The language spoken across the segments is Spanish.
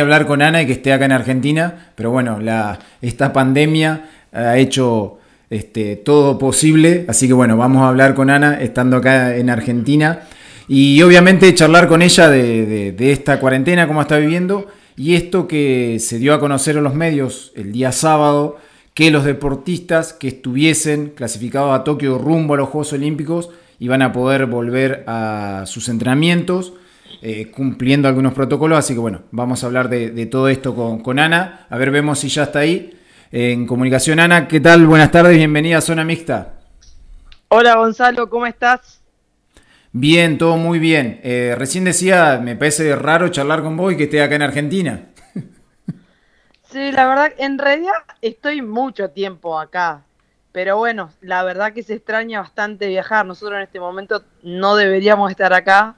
hablar con Ana y que esté acá en Argentina, pero bueno, la, esta pandemia ha hecho este, todo posible, así que bueno, vamos a hablar con Ana estando acá en Argentina y obviamente charlar con ella de, esta cuarentena, cómo está viviendo y esto que se dio a conocer en los medios el día sábado, que los deportistas que estuviesen clasificados a Tokio rumbo a los Juegos Olímpicos iban a poder volver a sus entrenamientos eh, cumpliendo algunos protocolos. Así que bueno, vamos a hablar de, todo esto con, Ana. A ver, vemos si ya está ahí. en comunicación, Ana, ¿qué tal? Buenas tardes, bienvenida a Zona Mixta. Hola Gonzalo, ¿cómo estás? Bien, todo muy bien. Eh, recién decía, me parece raro charlar con vos y que esté acá en Argentina. Sí, la verdad, en realidad estoy mucho tiempo acá, pero bueno, la verdad que se extraña bastante viajar. Nosotros en este momento no deberíamos estar acá,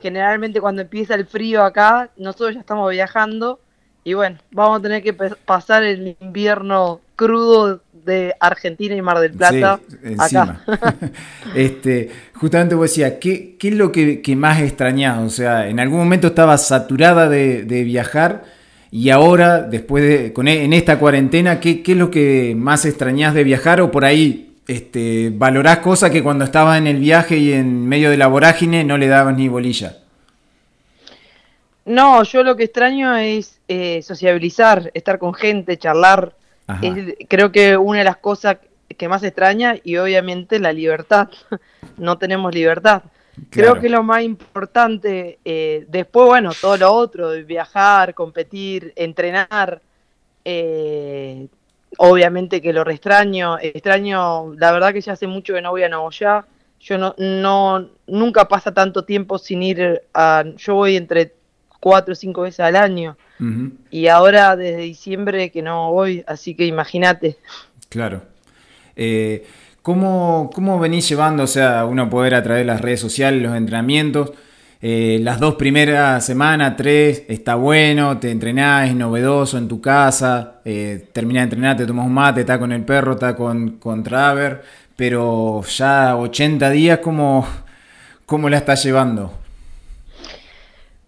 generalmente cuando empieza el frío acá, nosotros ya estamos viajando y bueno, vamos a tener que pasar el invierno crudo de Argentina y Mar del Plata acá. este, justamente vos decías, ¿qué, ¿qué, es lo que, más extrañás? O sea, en algún momento estabas saturada de, viajar y ahora, después de, con, e, en esta cuarentena, ¿qué, ¿qué, es lo que más extrañás de viajar o por ahí este, valorás cosas que cuando estabas en el viaje y en medio de la vorágine no le dabas ni bolilla. No, yo lo que extraño es eh, sociabilizar, estar con gente, charlar. creo que una de las cosas que más extraña y obviamente la libertad. no tenemos libertad. Creo que lo más importante, eh, después, bueno, todo lo otro, viajar, competir, entrenar, eh, obviamente que lo extraño, extraño, la verdad que ya hace mucho que no voy a Nagoya, yo no, no, nunca pasa tanto tiempo sin ir a, yo voy entre cuatro o cinco veces al año, y ahora desde diciembre que no voy, así que imagínate. Claro. Eh, ¿cómo, ¿Cómo venís llevando, o sea, uno poder a través de las redes sociales, los entrenamientos? Eh, las dos primeras semanas, tres, está bueno, te entrenás, es novedoso en tu casa, eh, terminás de entrenar, te tomas un mate, está con el perro, está con, con Traver, pero ya 80 días, ¿cómo, ¿cómo la estás llevando?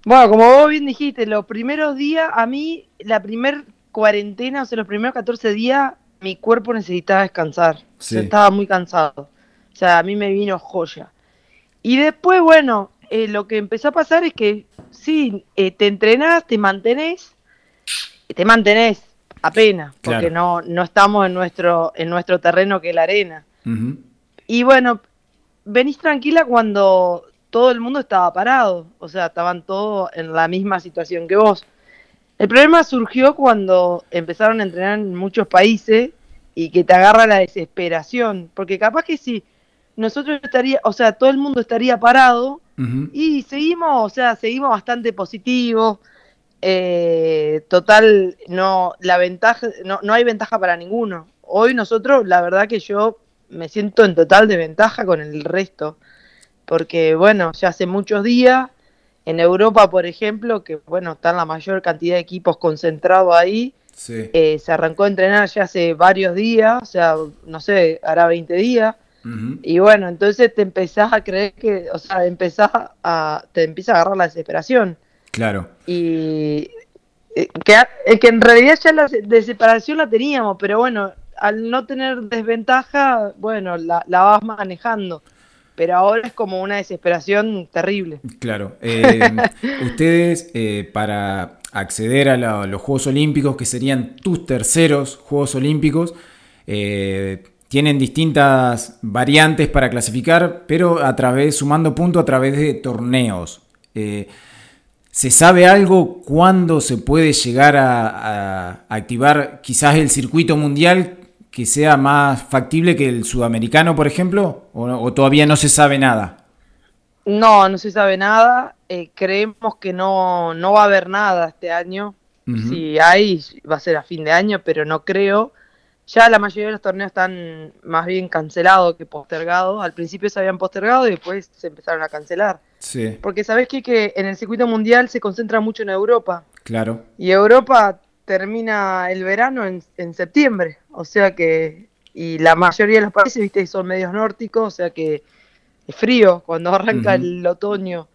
Bueno, como vos bien dijiste, los primeros días, a mí, la primer cuarentena, o sea, los primeros 14 días, mi cuerpo necesitaba descansar. estaba muy cansado. O sea, a mí me vino joya. Y después, bueno, eh, lo que empezó a pasar es que sí, eh, te entrenás, te mantenés, te mantenés apenas, porque no, no estamos en nuestro, en nuestro terreno que es la arena. Y bueno, venís tranquila cuando todo el mundo estaba parado, o sea, estaban todos en la misma situación que vos. El problema surgió cuando empezaron a entrenar en muchos países y que te agarra la desesperación, porque capaz que si nosotros estaría, o sea, todo el mundo estaría parado, y seguimos, o sea, seguimos bastante positivos. Eh, total, no, la ventaja, no, no hay ventaja para ninguno. Hoy nosotros, la verdad que yo me siento en total desventaja con el resto. Porque, bueno, ya hace muchos días, en Europa, por ejemplo, que, bueno, están la mayor cantidad de equipos concentrados ahí, eh, se arrancó a entrenar ya hace varios días, o sea, no sé, hará 20 días. Y bueno, entonces te empezás a creer que, o sea, empezás a, te empieza a agarrar la desesperación. Claro. Y eh, que, que en realidad ya la desesperación la teníamos, pero bueno, al no tener desventaja, bueno, la, la vas manejando. Pero ahora es como una desesperación terrible. Claro. Eh, ustedes, eh, para acceder a los Juegos Olímpicos, que serían tus terceros Juegos Olímpicos, eh, tienen distintas variantes para clasificar, pero a través, sumando puntos a través de torneos. Eh, ¿Se sabe algo cuándo se puede llegar a, activar quizás el circuito mundial que sea más factible que el sudamericano, por ejemplo? ¿O, todavía no se sabe nada? No, no se sabe nada. Eh, creemos que no, no va a haber nada este año. Si hay, va a ser a fin de año, pero no creo. Ya la mayoría de los torneos están más bien cancelados que postergados. Al principio se habían postergado y después se empezaron a cancelar. Sí. Porque sabes que en el circuito mundial se concentra mucho en Europa. Claro. Y Europa termina el verano en, septiembre. O sea que. Y la mayoría de los países, viste, son medios nórdicos, o sea que es frío cuando arranca el otoño.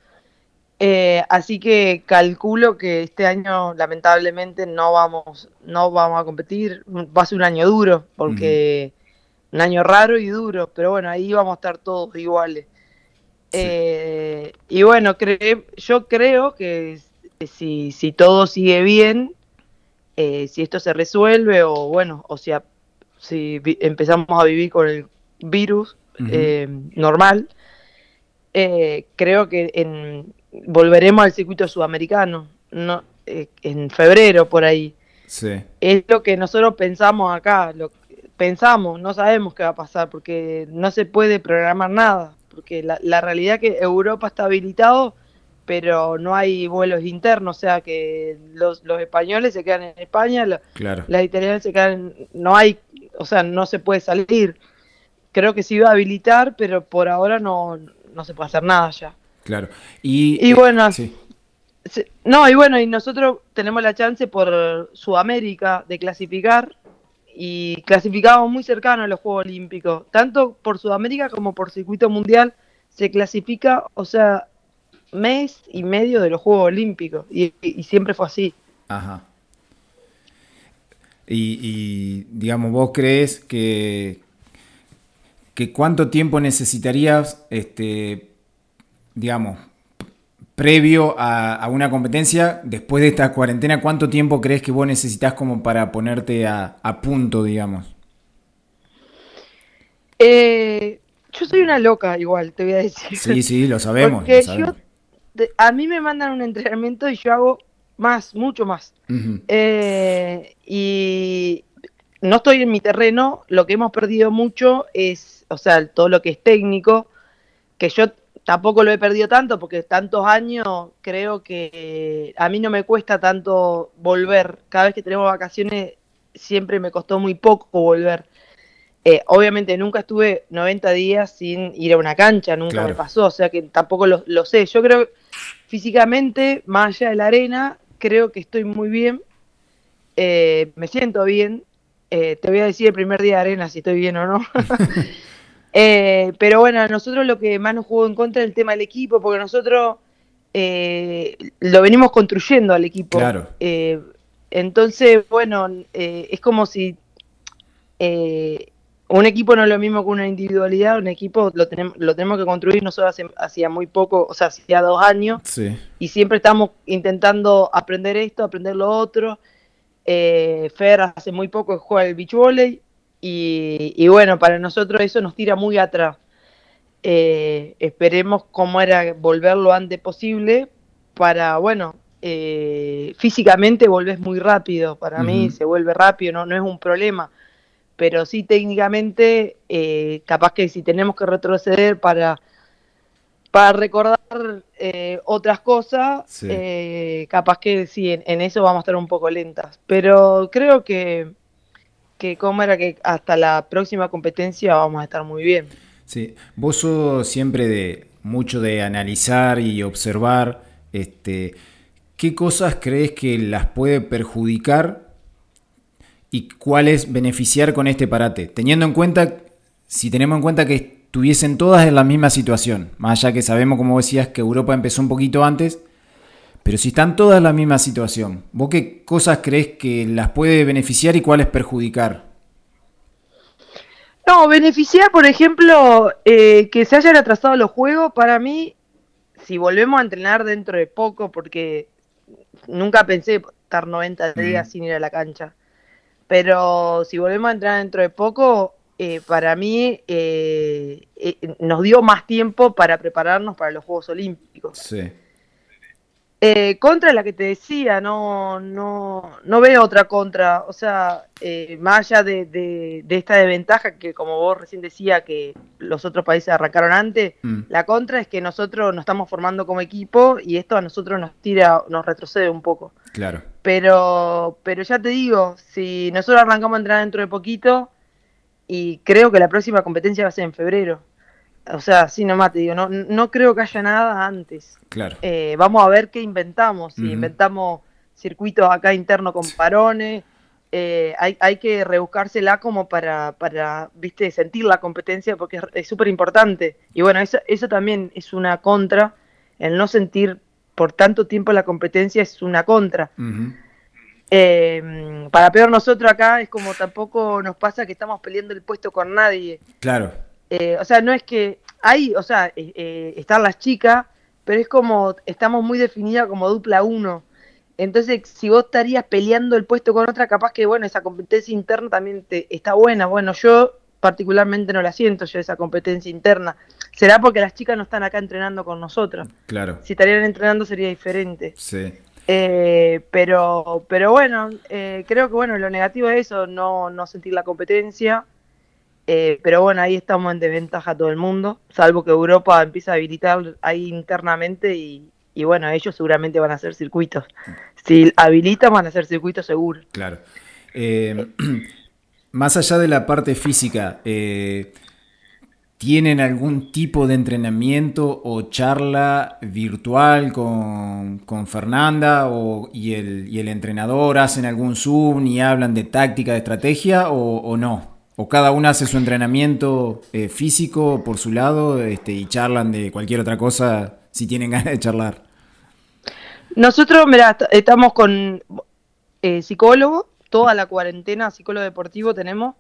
Eh, así que calculo que este año lamentablemente no vamos, no vamos a competir. Va a ser un año duro, porque un año raro y duro, pero bueno, ahí vamos a estar todos iguales. Eh, y bueno, yo creo que si, si todo sigue bien, eh, si esto se resuelve o bueno, o sea, si empezamos a vivir con el virus normal, creo que en volveremos al circuito sudamericano, no, eh, en febrero por ahí. Es lo que nosotros pensamos acá, lo pensamos, no sabemos qué va a pasar porque no se puede programar nada, porque la, la realidad es que Europa está habilitado, pero no hay vuelos internos, o sea que los, los españoles se quedan en España, las italianas se quedan, no hay, o sea, no se puede salir. Creo que se iba a habilitar, pero por ahora no, no se puede hacer nada ya. Claro. Y, bueno, no, y bueno, y nosotros tenemos la chance por Sudamérica de clasificar y clasificamos muy cercano a los Juegos Olímpicos, tanto por Sudamérica como por circuito mundial se clasifica, o sea, mes y medio de los Juegos Olímpicos y, siempre fue así. Ajá. Y, y, digamos, vos crees que, que cuánto tiempo necesitarías este, digamos, previo a, una competencia, después de esta cuarentena, ¿cuánto tiempo crees que vos necesitas como para ponerte a, punto, digamos? Eh, yo soy una loca igual, te voy a decir. Sí, sí, lo sabemos. a mí me mandan un entrenamiento y yo hago más, mucho más. Eh, y no estoy en mi terreno, lo que hemos perdido mucho es, o sea, todo lo que es técnico, que yo tampoco lo he perdido tanto porque tantos años creo que a mí no me cuesta tanto volver. Cada vez que tenemos vacaciones siempre me costó muy poco volver. Eh, obviamente nunca estuve 90 días sin ir a una cancha, nunca me pasó, o sea que tampoco lo, sé. Yo creo físicamente, más allá de la arena, creo que estoy muy bien, eh, me siento bien. Eh, te voy a decir el primer día de arena si estoy bien o no. Eh, pero bueno, a nosotros lo que más nos jugó en contra es el tema del equipo, porque nosotros eh, lo venimos construyendo al equipo. Claro. Eh, entonces, bueno, es como si un equipo no es lo mismo que una individualidad, un equipo lo tenemos, lo tenemos que construir nosotros hace, hacía muy poco, o sea, hacía dos años, y siempre estamos intentando aprender esto, aprender lo otro. Fer hace muy poco juega el beach volley, y, bueno, para nosotros eso nos tira muy atrás. Eh, esperemos cómo era volver lo antes posible para, bueno, eh, físicamente volvés muy rápido, para mí se vuelve rápido, no, no es un problema, pero sí técnicamente, eh, capaz que si tenemos que retroceder para, para recordar otras cosas, capaz que sí, en, eso vamos a estar un poco lentas, pero creo que que cómo era que hasta la próxima competencia vamos a estar muy bien. Sí, vos sos siempre de mucho de analizar y observar, este, ¿qué cosas crees que las puede perjudicar y cuáles beneficiar con este parate? Teniendo en cuenta, si tenemos en cuenta que estuviesen todas en la misma situación, más allá que sabemos, como decías, que Europa empezó un poquito antes, pero si están todas en la misma situación, ¿vos qué cosas crees que las puede beneficiar y cuáles perjudicar? No, beneficiar, por ejemplo, eh, que se hayan atrasado los juegos, para mí, si volvemos a entrenar dentro de poco, porque nunca pensé estar 90 días sin ir a la cancha, pero si volvemos a entrenar dentro de poco, eh, para mí eh, nos dio más tiempo para prepararnos para los Juegos Olímpicos. Sí. Eh, contra la que te decía, no, no, no veo otra contra. O sea, eh, más allá de, de, esta desventaja que, como vos recién decía, que los otros países arrancaron antes, mm. la contra es que nosotros nos estamos formando como equipo y esto a nosotros nos tira, nos retrocede un poco. Claro. Pero, pero ya te digo, si nosotros arrancamos a entrar dentro de poquito, y creo que la próxima competencia va a ser en febrero. O sea, sí, nomás te digo, no, no creo que haya nada antes. Claro. Eh, vamos a ver qué inventamos. Si inventamos circuitos acá internos con parones, eh, hay, hay que rebuscársela como para, para, viste, sentir la competencia porque es súper importante. Y bueno, eso, eso también es una contra, el no sentir por tanto tiempo la competencia es una contra. Eh, para peor nosotros acá es como tampoco nos pasa que estamos peleando el puesto con nadie. Claro. Eh, o sea, no es que hay, o sea, eh, están las chicas, pero es como, estamos muy definidas como dupla uno. Entonces, si vos estarías peleando el puesto con otra, capaz que, bueno, esa competencia interna también te, está buena. Bueno, yo particularmente no la siento yo esa competencia interna. Será porque las chicas no están acá entrenando con nosotros. Claro. Si estarían entrenando sería diferente. Sí. Eh, pero, pero bueno, eh, creo que bueno, lo negativo es eso, no, no sentir la competencia. Eh, pero bueno, ahí estamos en desventaja todo el mundo, salvo que Europa empieza a habilitar ahí internamente y, y bueno, ellos seguramente van a hacer circuitos. Si habilitan, van a hacer circuitos seguros. Claro. más allá de la parte física, eh, ¿Tienen algún tipo de entrenamiento o charla virtual con, Fernanda o, y, el, entrenador? ¿Hacen algún Zoom y hablan de táctica, de estrategia o, no? ¿O cada uno hace su entrenamiento eh, físico por su lado este, y charlan de cualquier otra cosa si tienen ganas de charlar? Nosotros, mira, estamos con eh, psicólogo, toda la cuarentena, psicólogo deportivo tenemos,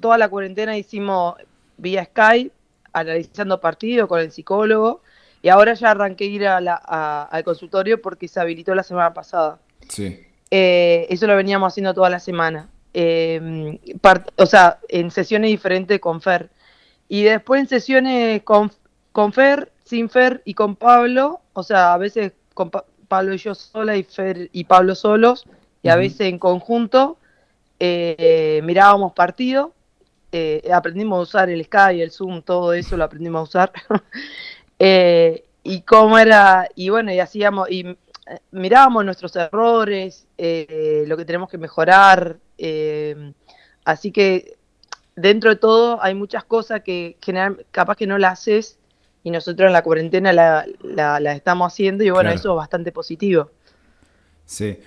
toda la cuarentena hicimos vía Skype, analizando partido con el psicólogo, y ahora ya arranqué a ir al consultorio porque se habilitó la semana pasada. Sí. Eh, eso lo veníamos haciendo toda la semana. Em, o sea, en sesiones diferentes con Fer. Y después en sesiones con, con Fer, sin Fer y con Pablo, o sea, a veces con Pablo y yo sola y Fer y Pablo solos, y a veces en conjunto, eh, mirábamos partido eh, aprendimos a usar el Sky, el Zoom, todo eso lo aprendimos a usar. Eh, y cómo era, y bueno, y hacíamos, y mirábamos nuestros errores, lo que tenemos que mejorar. Así que dentro de todo hay muchas cosas que general, capaz que no las haces y nosotros en la cuarentena la, la, estamos haciendo y bueno, eso es bastante positivo. Sí.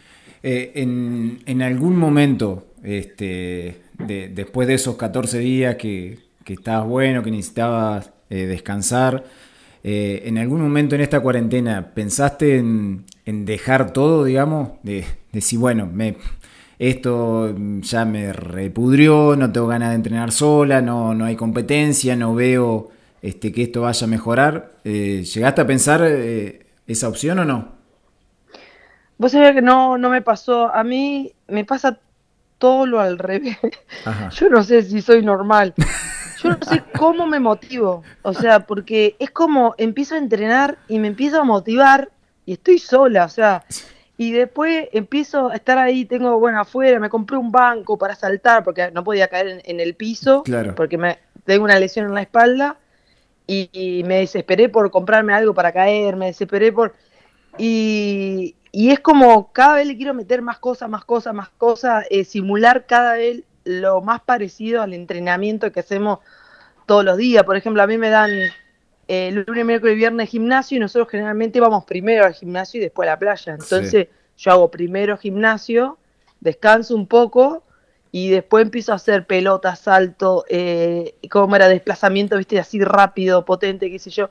en, en algún momento, este, después de esos 14 días que, estabas bueno, que necesitabas eh, descansar, eh, ¿en algún momento en esta cuarentena pensaste en, dejar todo, digamos? De, decir, bueno, me, esto ya me repudrió, no tengo ganas de entrenar sola, no, no hay competencia, no veo este, que esto vaya a mejorar. Eh, ¿Llegaste a pensar esa opción o no? Vos sabés que no, no me pasó. A mí me pasa todo lo al revés. Yo no sé si soy normal. Yo no sé cómo me motivo. O sea, porque es como empiezo a entrenar y me empiezo a motivar y estoy sola. O sea, y después empiezo a estar ahí, tengo, bueno, afuera, me compré un banco para saltar porque no podía caer en, el piso. Porque me, tengo una lesión en la espalda. y me desesperé por comprarme algo para caer, me desesperé por... Y, y es como cada vez le quiero meter más cosas, más cosas, más cosas, eh, simular cada vez lo más parecido al entrenamiento que hacemos todos los días. Por ejemplo, a mí me dan eh, lunes, miércoles y viernes gimnasio y nosotros generalmente vamos primero al gimnasio y después a la playa. Entonces yo hago primero gimnasio, descanso un poco y después empiezo a hacer pelota, salto, eh, como era desplazamiento, viste, así rápido, potente, qué sé yo.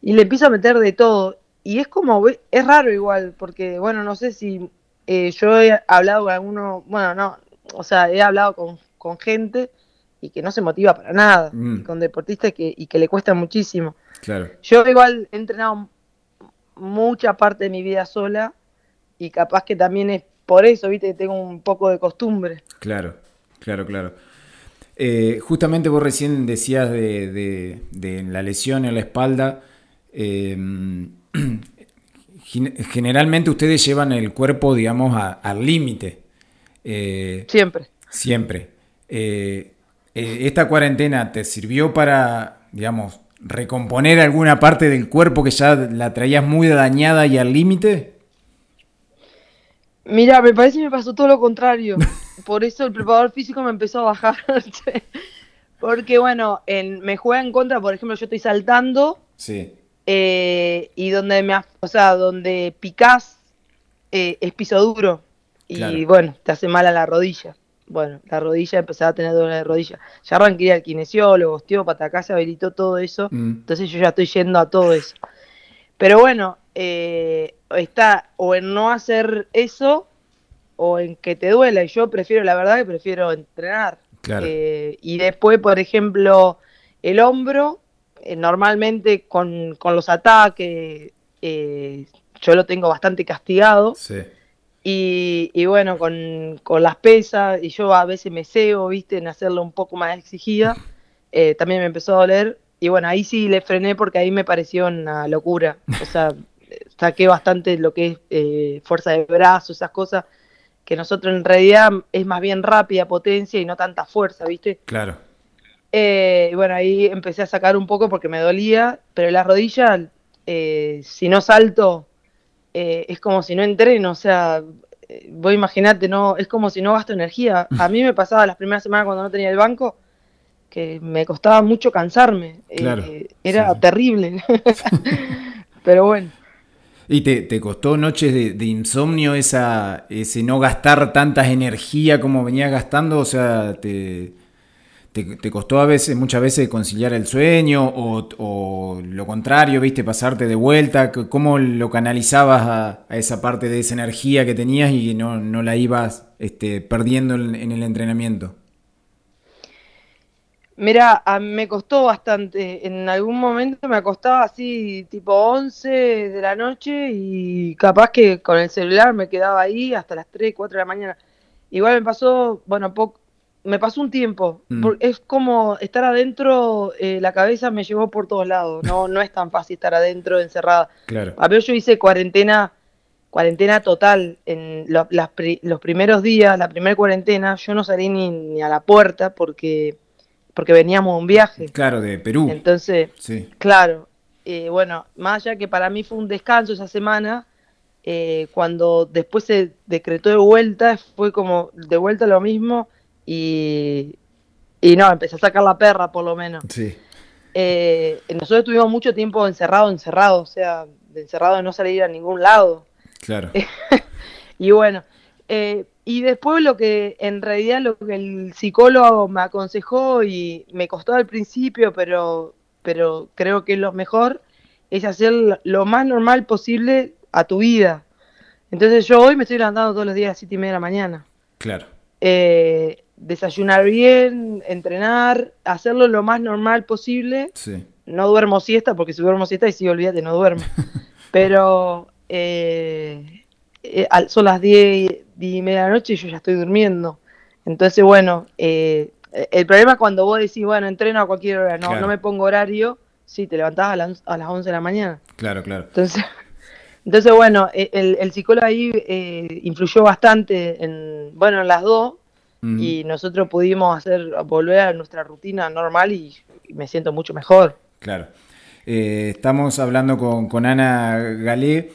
Y le empiezo a meter de todo y es como, es raro igual, porque, bueno, no sé si eh, yo he hablado con alguno, bueno, no, o sea, he hablado con, gente y que no se motiva para nada, mm. con deportistas que, y que le cuesta muchísimo. Claro. Yo igual he entrenado mucha parte de mi vida sola y capaz que también es por eso, viste, que tengo un poco de costumbre. Claro, claro, claro. Eh, justamente vos recién decías de, de, la lesión en la espalda. Eh, generalmente ustedes llevan el cuerpo, digamos, al límite. Eh, siempre. Siempre. ¿Esta cuarentena te sirvió para, digamos, recomponer alguna parte del cuerpo que ya la traías muy dañada y al límite? Mira, me parece que me pasó todo lo contrario. Por eso el preparador físico me empezó a bajar. Porque, bueno, me juega en contra, por ejemplo, yo estoy saltando. Sí eh, y donde me, o sea, donde picás eh, es piso duro y bueno, te hace mal a la rodilla. Bueno, la rodilla empezaba a tener dolor de rodilla. Ya arranqué al kinesiólogo, osteópata, acá se habilitó todo eso, mm. entonces yo ya estoy yendo a todo eso. Pero bueno, eh, está o en no hacer eso o en que te duela. Y yo prefiero, la verdad que prefiero entrenar. Eh, y después, por ejemplo, el hombro, eh, normalmente con, los ataques, yo lo tengo bastante castigado. Y, bueno, con, las pesas, y yo a veces me cebo, viste, en hacerlo un poco más exigida, también me empezó a doler. Y bueno, ahí sí le frené porque ahí me pareció una locura. O sea, saqué bastante lo que es eh, fuerza de brazo, esas cosas, que nosotros en realidad es más bien rápida potencia y no tanta fuerza, ¿viste? Claro. Eh, y bueno, ahí empecé a sacar un poco porque me dolía, pero la rodilla, eh, si no salto, es como si no entreno, o sea, vos imaginate, no, es como si no gasto energía. A mí me pasaba las primeras semanas cuando no tenía el banco, que me costaba mucho cansarme. era terrible. Pero bueno. ¿Y te, costó noches de, insomnio esa, ese no gastar tantas energía como venías gastando? O sea, te, te, costó a veces, muchas veces conciliar el sueño o, lo contrario, viste, pasarte de vuelta. ¿Cómo lo canalizabas a, esa parte de esa energía que tenías y no, no la ibas este, perdiendo en el entrenamiento? Mira, me costó bastante. En algún momento me acostaba así, tipo 11 de la noche y capaz que con el celular me quedaba ahí hasta las 3, 4 de la mañana. Igual me pasó, bueno, poco, me pasó un tiempo. Mm. Es como estar adentro, eh, la cabeza me llevó por todos lados. No, no es tan fácil estar adentro, encerrada. Claro. A ver, yo hice cuarentena, cuarentena total. En los primeros días, la primera cuarentena, yo no salí ni, ni a la puerta porque porque veníamos un viaje. Claro, de Perú. Entonces, sí. claro, eh, bueno, más allá que para mí fue un descanso esa semana, eh, cuando después se decretó de vuelta, fue como de vuelta lo mismo y, y no, empecé a sacar la perra por lo menos. Sí. Eh, nosotros estuvimos mucho tiempo encerrado, encerrado, o sea, encerrado de no salir a ningún lado. Claro. y bueno, eh, y después lo que en realidad lo que el psicólogo me aconsejó y me costó al principio, pero, pero creo que lo mejor, es hacer lo más normal posible a tu vida. Entonces yo hoy me estoy levantando todos los días a las 7 y media de la mañana. Claro. Eh, desayunar bien, entrenar, hacerlo lo más normal posible. Sí. No duermo siesta, porque si duermo siesta y sí, olvídate, no duermo. Pero eh, eh, son las 10, y media noche y yo ya estoy durmiendo. Entonces, bueno, eh, el problema es cuando vos decís, bueno, entreno a cualquier hora, no, no me pongo horario, sí, te levantás a, las, a las 11 de la mañana. Claro, claro. Entonces, entonces bueno, e, el, el psicólogo ahí eh, influyó bastante en, bueno, en las dos y nosotros pudimos hacer, volver a nuestra rutina normal y, me siento mucho mejor. Claro. estamos hablando con, con Ana Galé.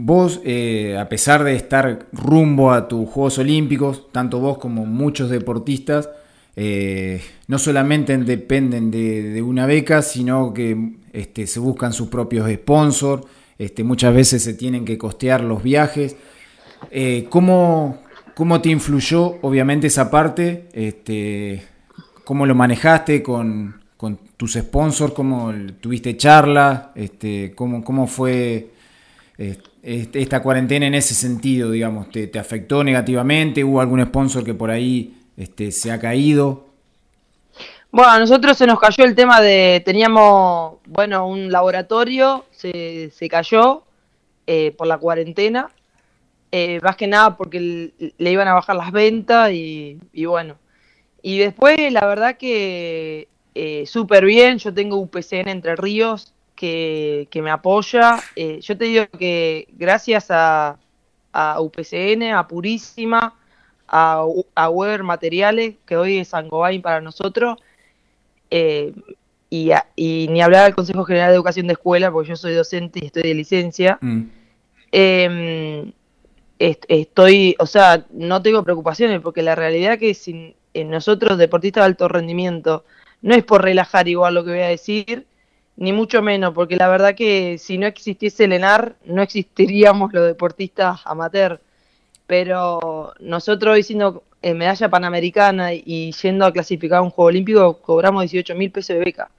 Vos, eh, a pesar de estar rumbo a tus Juegos Olímpicos, tanto vos como muchos deportistas, eh, no solamente dependen de, una beca, sino que este, se buscan sus propios sponsors, este, muchas veces se tienen que costear los viajes. Eh, ¿cómo, te influyó, obviamente, esa parte? Este, ¿Cómo lo manejaste con, tus sponsors? ¿Cómo tuviste charla? Este, ¿cómo, ¿Cómo fue esta cuarentena en ese sentido, digamos? ¿Te, afectó negativamente? ¿Hubo algún sponsor que por ahí este, se ha caído? Bueno, a nosotros se nos cayó el tema de, teníamos, bueno, un laboratorio, se, se cayó eh, por la cuarentena, eh, más que nada porque le iban a bajar las ventas y, bueno. Y después, la verdad que eh, súper bien, yo tengo UPCN Entre Ríos, que, me apoya. Eh, yo te digo que gracias a, a UPCN, a Purísima, a, a Weber Materiales, que hoy es Sangobain para nosotros, eh, y, ni hablar al Consejo General de Educación de Escuela, porque yo soy docente y estoy de licencia. Mm. Em, estoy, o sea, no tengo preocupaciones, porque la realidad es que sin, en nosotros, deportistas de alto rendimiento, no es por relajar igual lo que voy a decir, ni mucho menos, porque la verdad que si no existiese el ENAR, no existiríamos los deportistas amateur. Pero nosotros hoy siendo medalla panamericana y yendo a clasificar un Juego Olímpico, cobramos 18 mil pesos de beca.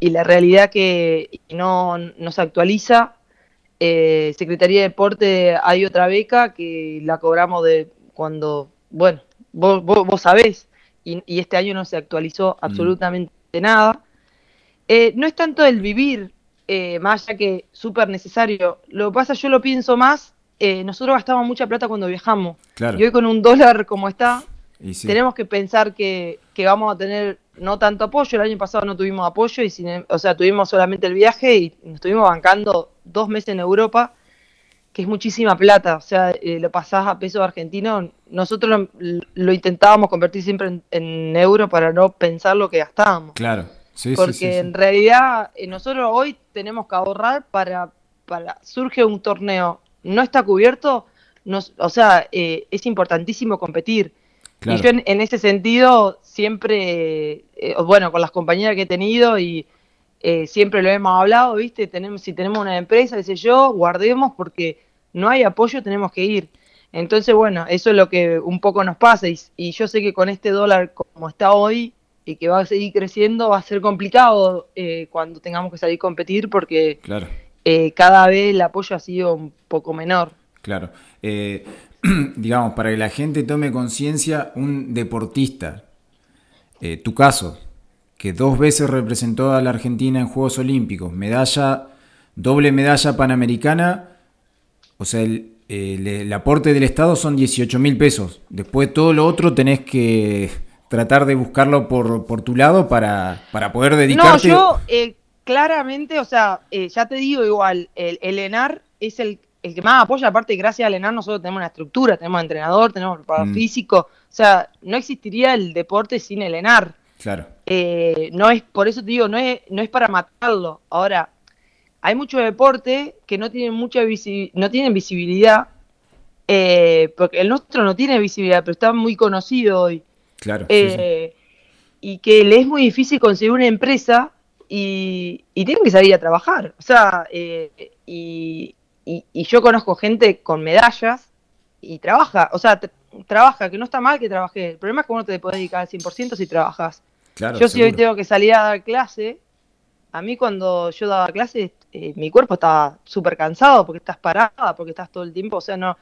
Y la realidad que no, no se actualiza. Eh, Secretaría de Deporte hay otra beca que la cobramos de cuando, bueno, vos, vos, sabés, y, este año no se actualizó mm. absolutamente nada. Eh, no es tanto el vivir, eh, más allá que súper necesario. Lo que pasa, yo lo pienso más, eh, nosotros gastamos mucha plata cuando viajamos. Y hoy con un dólar como está, tenemos que pensar que, vamos a tener no tanto apoyo. El año pasado no tuvimos apoyo, y em, o sea, tuvimos solamente el viaje y nos estuvimos bancando dos meses en Europa, que es muchísima plata. O sea, eh, lo pasás a peso argentino. Nosotros lo, intentábamos convertir siempre en, en, euro para no pensar lo que gastábamos. Claro. Porque en realidad eh, nosotros hoy tenemos que ahorrar para, para surge un torneo, no está cubierto, nos, o sea, eh, es importantísimo competir. Y yo en, ese sentido siempre, eh, bueno, con las compañeras que he tenido y siempre lo hemos hablado, ¿viste? Tenemos, si tenemos una empresa, sé yo, guardemos porque no hay apoyo, tenemos que ir. Entonces, bueno, eso es lo que un poco nos pasa y yo sé que con este dólar como está hoy, y que va a seguir creciendo, va a ser complicado eh, cuando tengamos que salir a competir porque claro. Eh, cada vez el apoyo ha sido un poco menor. Claro. Eh, digamos, para que la gente tome conciencia, un deportista, tu caso, que dos veces representó a la Argentina en Juegos Olímpicos, medalla, doble medalla panamericana, o sea, el, el aporte del Estado son 18 mil pesos. Después todo lo otro tenés que tratar de buscarlo por, por tu lado para, para poder dedicarte. No, yo eh, claramente, o sea, eh, ya te digo igual, el, el ENAR es el, el, que más apoya, aparte gracias al ENAR nosotros tenemos una estructura, tenemos entrenador, tenemos preparador mm. físico, o sea, no existiría el deporte sin el ENAR. Claro. Eh, no es, por eso te digo, no es, no es para matarlo. Ahora, hay mucho deporte que no tienen mucha no tienen visibilidad, porque el nuestro no tiene visibilidad, pero está muy conocido hoy. Claro. Eh, y que le es muy difícil conseguir una empresa y, tienen que salir a trabajar. O sea, eh, y, yo conozco gente con medallas y trabaja, o sea, trabaja, que no está mal que trabaje. El problema es que uno te puede dedicar al 100% si trabajas. yo si hoy tengo que salir a dar clase, a mí cuando yo daba clase, eh, mi cuerpo estaba súper cansado porque estás parada, porque estás todo el tiempo, o sea, no,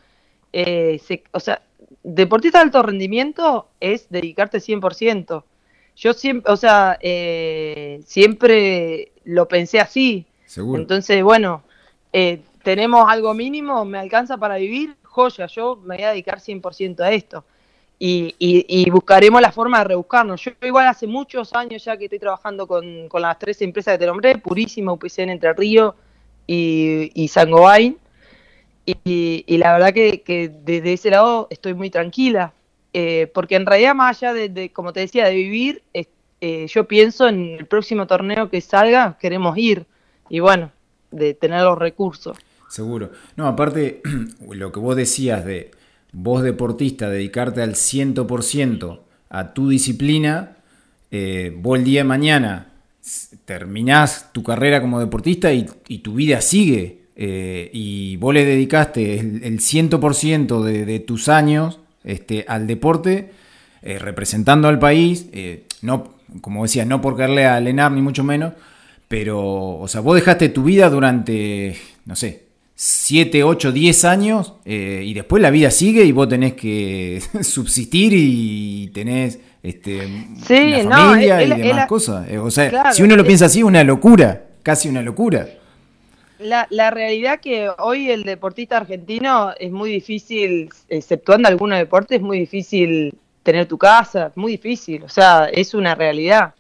o sea, deportista de alto rendimiento es dedicarte 100%. Yo siempre, o sea, eh, siempre lo pensé así. Seguro. Entonces, bueno, eh, tenemos algo mínimo, me alcanza para vivir, joya, yo me voy a dedicar 100% a esto. Y, buscaremos la forma de rebuscarnos. Yo igual hace muchos años ya que estoy trabajando con, las tres empresas que te nombré, Purísima, UPCN Entre Ríos y, y Sangobain. Y, la verdad que, desde ese lado estoy muy tranquila, eh, porque en realidad más allá de, como te decía, de vivir, eh, yo pienso en el próximo torneo que salga, queremos ir, y bueno, de tener los recursos. Seguro. No, aparte, lo que vos decías de vos deportista, dedicarte al 100% a tu disciplina, eh, vos el día de mañana terminás tu carrera como deportista y, tu vida sigue eh, y vos le dedicaste el, 100% de, tus años este, al deporte, eh, representando al país, no, como decía, no por quererle a Lenar ni mucho menos, pero, o sea, vos dejaste tu vida durante, no sé, 7, 8, 10 años y después la vida sigue y vos tenés que subsistir y tenés este, una familia y demás cosas. O sea, si uno lo piensa así, es una locura, casi una locura la, la realidad que hoy el deportista argentino es muy difícil, exceptuando algunos deportes, es muy difícil tener tu casa, muy difícil, o sea, es una realidad.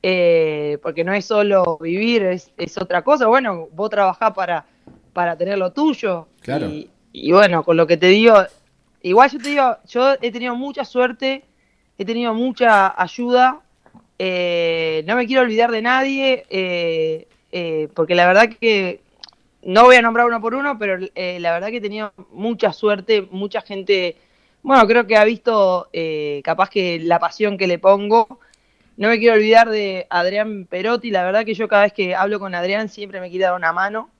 Eh, porque no es solo vivir, es, es, otra cosa. Bueno, vos trabajás para, para tener lo tuyo. Claro. Y, bueno, con lo que te digo, igual yo te digo, yo he tenido mucha suerte, he tenido mucha ayuda. Eh, no me quiero olvidar de nadie, eh, porque la verdad que no voy a nombrar uno por uno, pero eh, la verdad que he tenido mucha suerte, mucha gente, bueno, creo que ha visto eh, capaz que la pasión que le pongo. No me quiero olvidar de Adrián Perotti, la verdad que yo cada vez que hablo con Adrián siempre me quiere dar una mano.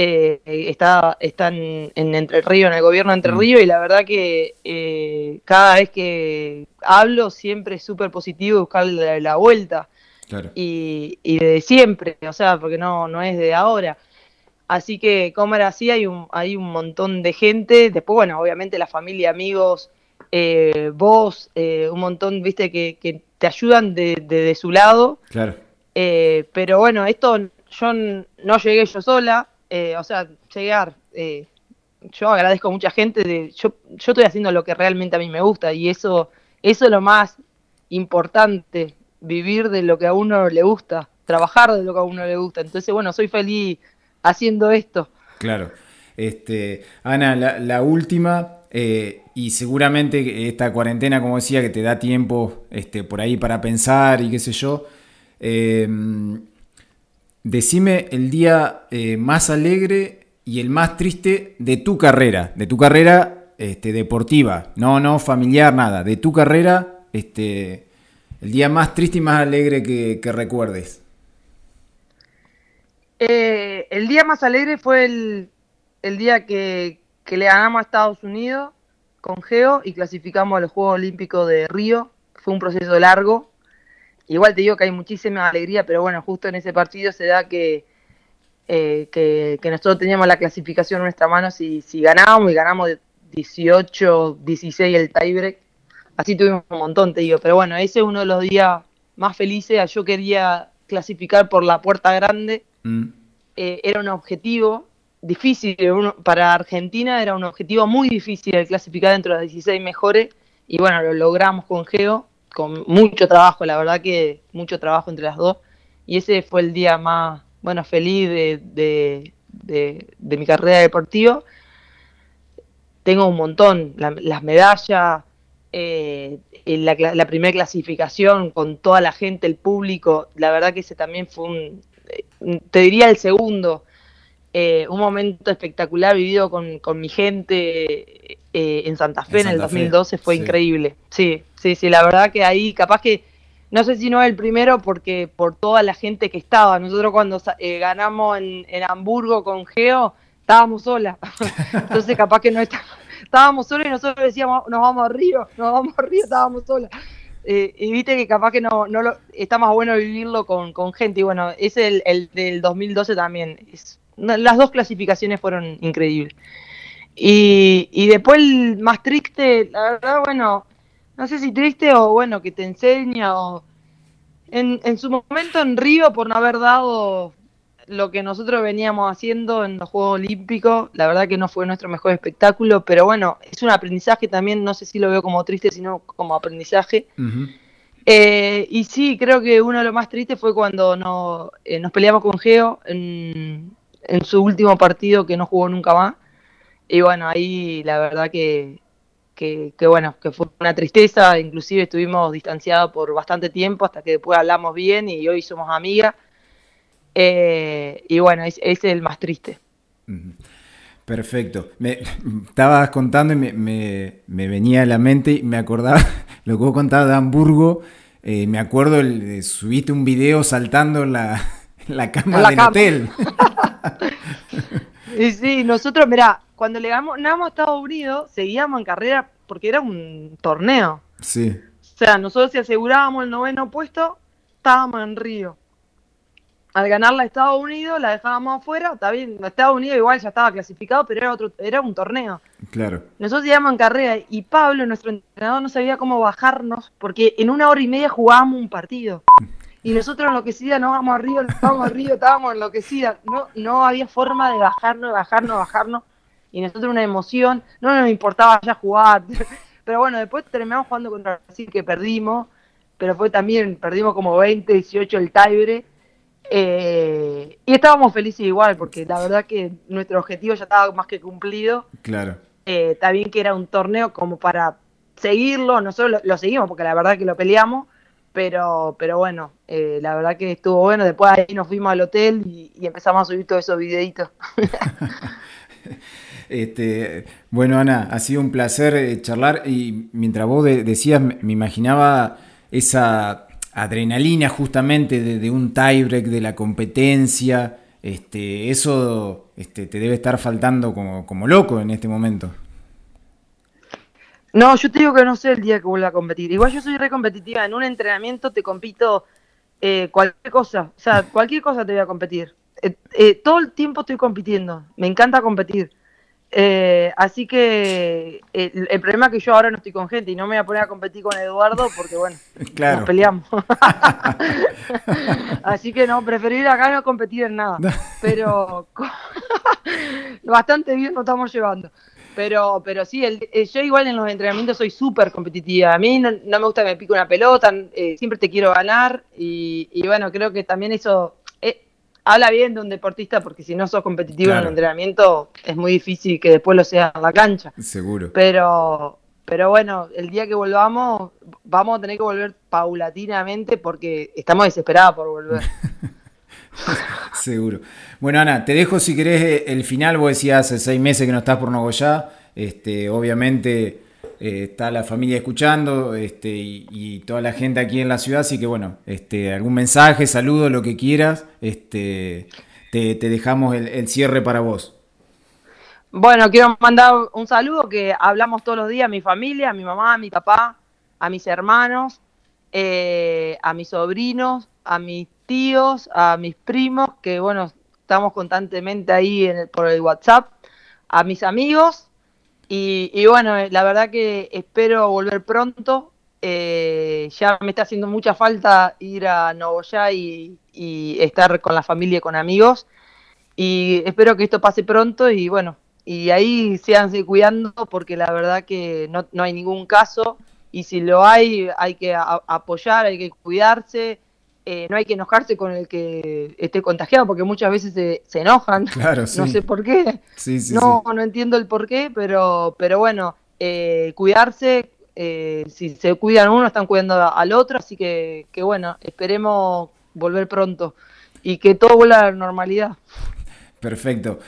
Eh, está, está en, Entre Ríos, en el gobierno de Entre mm. Ríos, y la verdad que cada vez que hablo siempre es súper positivo buscarle la, vuelta. y, y, de siempre, o sea, porque no, no es de ahora. Así que como era así, hay un, hay un montón de gente. Después, bueno, obviamente la familia, amigos, eh, vos, eh, un montón, viste, que, te ayudan de, de, su lado. Claro. Eh, pero bueno, esto yo no llegué yo sola, o sea, llegar. yo agradezco a mucha gente. Yo, yo estoy haciendo lo que realmente a mí me gusta y eso, eso es lo más importante, vivir de lo que a uno le gusta, trabajar de lo que a uno le gusta. Entonces, bueno, soy feliz haciendo esto. Claro. Este, Ana, la, última, eh, y seguramente esta cuarentena, como decía, que te da tiempo este, por ahí para pensar y qué sé yo. Decime el día eh, más alegre y el más triste de tu carrera, de tu carrera este, deportiva, no, no familiar, nada, de tu carrera, este, el día más triste y más alegre que recuerdes. Eh, el día más alegre fue el, día que, le ganamos a Estados Unidos con Geo y clasificamos a los Juegos Olímpicos de Río. Fue un proceso largo. Igual te digo que hay muchísima alegría, pero bueno, justo en ese partido se da que, eh, que, nosotros teníamos la clasificación en nuestra mano si, si ganábamos y ganamos 18, 16 el tiebreak. Así tuvimos un montón, te digo. Pero bueno, ese es uno de los días más felices. Yo quería clasificar por la puerta grande Mm. Eh, era un objetivo difícil, para Argentina era un objetivo muy difícil el clasificar dentro de las 16 mejores y bueno, lo logramos con Geo, con mucho trabajo, la verdad que mucho trabajo entre las dos y ese fue el día más, bueno, feliz de, mi carrera deportiva. Tengo un montón, las medallas, eh, la, la primera clasificación con toda la gente, el público, la verdad que ese también fue un, te diría el segundo, eh, un momento espectacular vivido con, mi gente eh, en Santa Fe en, el 2012 fue increíble. Sí, sí, sí, la verdad que ahí capaz que, no sé si no es el primero porque por toda la gente que estaba, nosotros cuando eh, ganamos en, Hamburgo con Geo, estábamos solas, entonces capaz que no estábamos solas y nosotros decíamos, nos vamos a Río, nos vamos a Río, estábamos solas. Eh, y viste que capaz que no, no lo, está más bueno vivirlo con, gente. Y bueno, es el, el del 2012 también. Es, las dos clasificaciones fueron increíbles. Y, y después el más triste, la verdad, bueno, no sé si triste o bueno, que te enseña o... En, en su momento en Río, por no haber dado lo que nosotros veníamos haciendo en los Juegos Olímpicos, la verdad que no fue nuestro mejor espectáculo, pero bueno, es un aprendizaje también, no sé si lo veo como triste, sino como aprendizaje. Eh, y sí, creo que uno de los más tristes fue cuando no, eh, nos peleamos con Geo en, su último partido que no jugó nunca más. Y bueno, ahí la verdad que, que, bueno, que fue una tristeza, inclusive estuvimos distanciados por bastante tiempo hasta que después hablamos bien y hoy somos amigas. Eh, y bueno, ese es el más triste. Perfecto. Me estabas contando y me, venía a la mente y me acordaba lo que vos contabas de Hamburgo. Eh, me acuerdo, el, subiste un video saltando en la, cama del hotel. y sí, nosotros, mirá, cuando le ganamos, a Estados Unidos, seguíamos en carrera porque era un torneo. Sí. O sea, nosotros si asegurábamos el noveno puesto, estábamos en Río al ganarla Estados Unidos la dejábamos afuera, está bien, Estados Unidos igual ya estaba clasificado, pero era otro, era un torneo. Claro. Nosotros íbamos en carrera y Pablo, nuestro entrenador, no sabía cómo bajarnos, porque en una hora y media jugábamos un partido. Y nosotros enloquecidas, no vamos arriba, no vamos arriba, estábamos enloquecidas. No, no había forma de bajarnos, bajarnos, bajarnos. Y nosotros una emoción, no nos importaba ya jugar. Pero bueno, después terminamos jugando contra Brasil, que perdimos, pero fue también, perdimos como 20, 18 el tiebreak eh, y estábamos felices igual, porque la verdad que nuestro objetivo ya estaba más que cumplido. Claro. Eh, está bien que era un torneo como para seguirlo, nosotros lo, seguimos porque la verdad que lo peleamos, pero, pero bueno, eh, la verdad que estuvo bueno. Después ahí nos fuimos al hotel y, empezamos a subir todos esos videitos. este, bueno, Ana, ha sido un placer charlar y mientras vos decías, me imaginaba esa adrenalina justamente de, un tiebreak, de la competencia, este, eso este, te debe estar faltando como, loco en este momento. No, yo te digo que no sé el día que vuelva a competir. Igual yo soy re competitiva. En un entrenamiento te compito eh, cualquier cosa, o sea, cualquier cosa te voy a competir. Eh, eh, todo el tiempo estoy compitiendo, me encanta competir. así que el, problema es que yo ahora no estoy con gente y no me voy a poner a competir con Eduardo porque, bueno, nos peleamos. así que no, preferir acá no competir en nada. Pero bastante bien nos estamos llevando. Pero, pero sí, eh, yo igual en los entrenamientos soy súper competitiva. A mí no, me gusta que me pique una pelota, eh, siempre te quiero ganar. Y, bueno, creo que también eso eh, habla bien de un deportista, porque si no sos competitivo en el entrenamiento, es muy difícil que después lo sea en la cancha. Seguro. Pero, pero bueno, el día que volvamos, vamos a tener que volver paulatinamente porque estamos desesperados por volver. Seguro. Bueno, Ana, te dejo si querés eh, el final. Vos decías hace seis meses que no estás por Nogoyá. Este, obviamente eh, está la familia escuchando este, y, toda la gente aquí en la ciudad. Así que bueno, este, algún mensaje, saludo, lo que quieras. Este, te, dejamos el, cierre para vos. Bueno, quiero mandar un saludo que hablamos todos los días a mi familia, a mi mamá, a mi papá, a mis hermanos, eh, a mis sobrinos, a mis tíos, a mis primos, que bueno, estamos constantemente ahí en por el WhatsApp, a mis amigos. Y, bueno, la verdad que espero volver pronto. Eh, ya me está haciendo mucha falta ir a Novoya y, y estar con la familia y con amigos. Y espero que esto pase pronto y bueno, y ahí síganse cuidando porque la verdad que no, no hay ningún caso y si lo hay hay que apoyar, hay que cuidarse eh, no hay que enojarse con el que esté contagiado, porque muchas veces se, enojan. Claro, No sé por qué. Sí, sí, no, no entiendo el por qué, pero, pero bueno, eh, cuidarse, eh, si se cuidan uno, están cuidando al otro, así que, que bueno, esperemos volver pronto y que todo vuelva a la normalidad. Perfecto.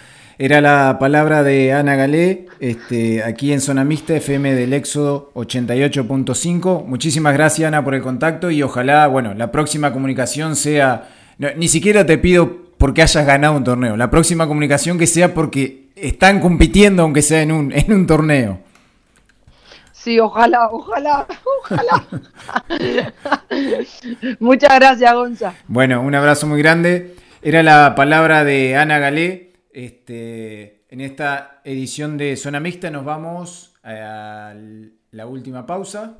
Era la palabra de Ana Galé, este, aquí en Zona Mixta FM del Éxodo 88.5. Muchísimas gracias Ana por el contacto y ojalá, bueno, la próxima comunicación sea, ni siquiera te pido porque hayas ganado un torneo, la próxima comunicación que sea porque están compitiendo aunque sea en un, en un torneo. Sí, ojalá, ojalá, ojalá. Muchas gracias, Gonza. Bueno, un abrazo muy grande. Era la palabra de Ana Galé. Este, en esta edición de Zona Mixta nos vamos a la última pausa.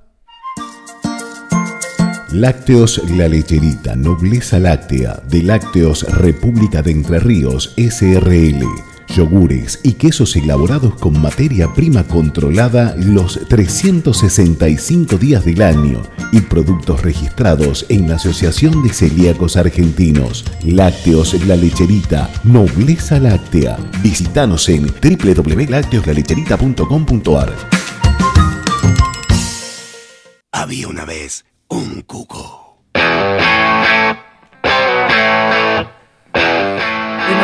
Lácteos La Lecherita, nobleza láctea de Lácteos República de Entre Ríos, SRL yogures y quesos elaborados con materia prima controlada los 365 días del año y productos registrados en la Asociación de Celíacos Argentinos. Lácteos La Lecherita, Nobleza Láctea. Visítanos en www.lácteoslalecherita.com.ar. Había una vez un cuco.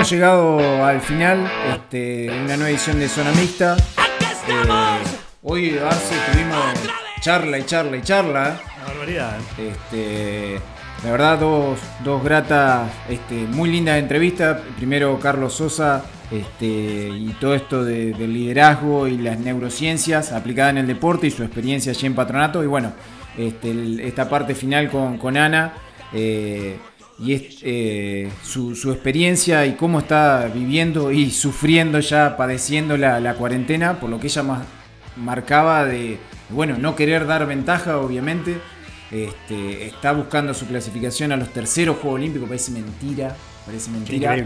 Hemos llegado al final, este, una nueva edición de Zona Mixta. Eh, hoy, Arce, tuvimos charla y charla y charla. Una barbaridad. ¿eh? Este, la verdad, dos, dos gratas, este, muy lindas entrevistas. Primero, Carlos Sosa este, y todo esto del liderazgo y las neurociencias aplicadas en el deporte y su experiencia allí en patronato. Y bueno, este, esta parte final con, con Ana. Eh, y es, eh, su, experiencia y cómo está viviendo y sufriendo ya, padeciendo la, cuarentena, por lo que ella más marcaba de, bueno, no querer dar ventaja, obviamente. Este, está buscando su clasificación a los terceros Juegos Olímpicos, parece mentira, parece mentira.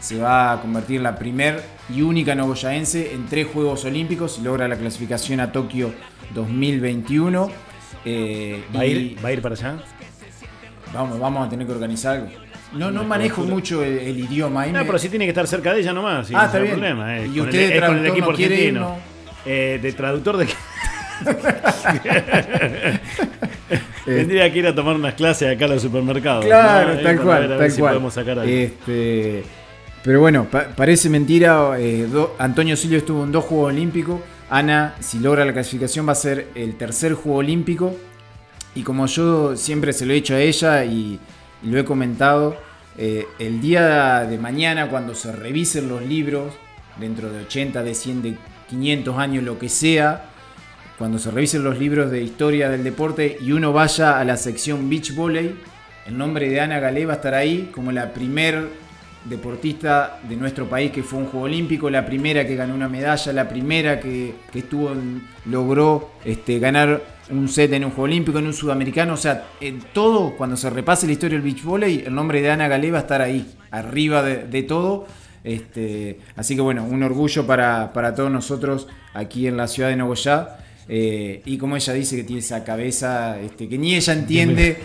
Se va a convertir la primer y única nogoyaense en tres Juegos Olímpicos y logra la clasificación a Tokio 2021. Eh, ¿Va, a ir, ¿Va a ir para allá? Vamos, vamos a tener que organizar algo. No, no manejo mucho el, idioma. no, pero sí tiene que estar cerca de ella nomás. ah, está bien. Problema, eh. Y usted el, con el equipo argentino. Eh, de traductor de. Tendría que ir a tomar unas clases acá en los supermercados. Claro, tal cual, tal cual. sacar este, pero bueno, parece mentira. Eh, Antonio Silvio estuvo en dos Juegos Olímpicos. Ana, si logra la clasificación, va a ser el tercer Juego Olímpico. Y como yo siempre se lo he dicho a ella y, lo he comentado, eh, el día de mañana cuando se revisen los libros, dentro de 80, de 100, de 500 años, lo que sea, cuando se revisen los libros de historia del deporte y uno vaya a la sección beach volley, el nombre de Ana Galé va a estar ahí como la primer deportista de nuestro país que fue un Juego Olímpico, la primera que ganó una medalla, la primera que, estuvo logró este, ganar un set en un Juego Olímpico, en un Sudamericano, o sea, en todo, cuando se repase la historia del beach volley, el nombre de Ana Galé va a estar ahí, arriba de, todo. Este, así que bueno, un orgullo para, para todos nosotros aquí en la ciudad de Nogoyá. Eh, y como ella dice que tiene esa cabeza este, que ni ella entiende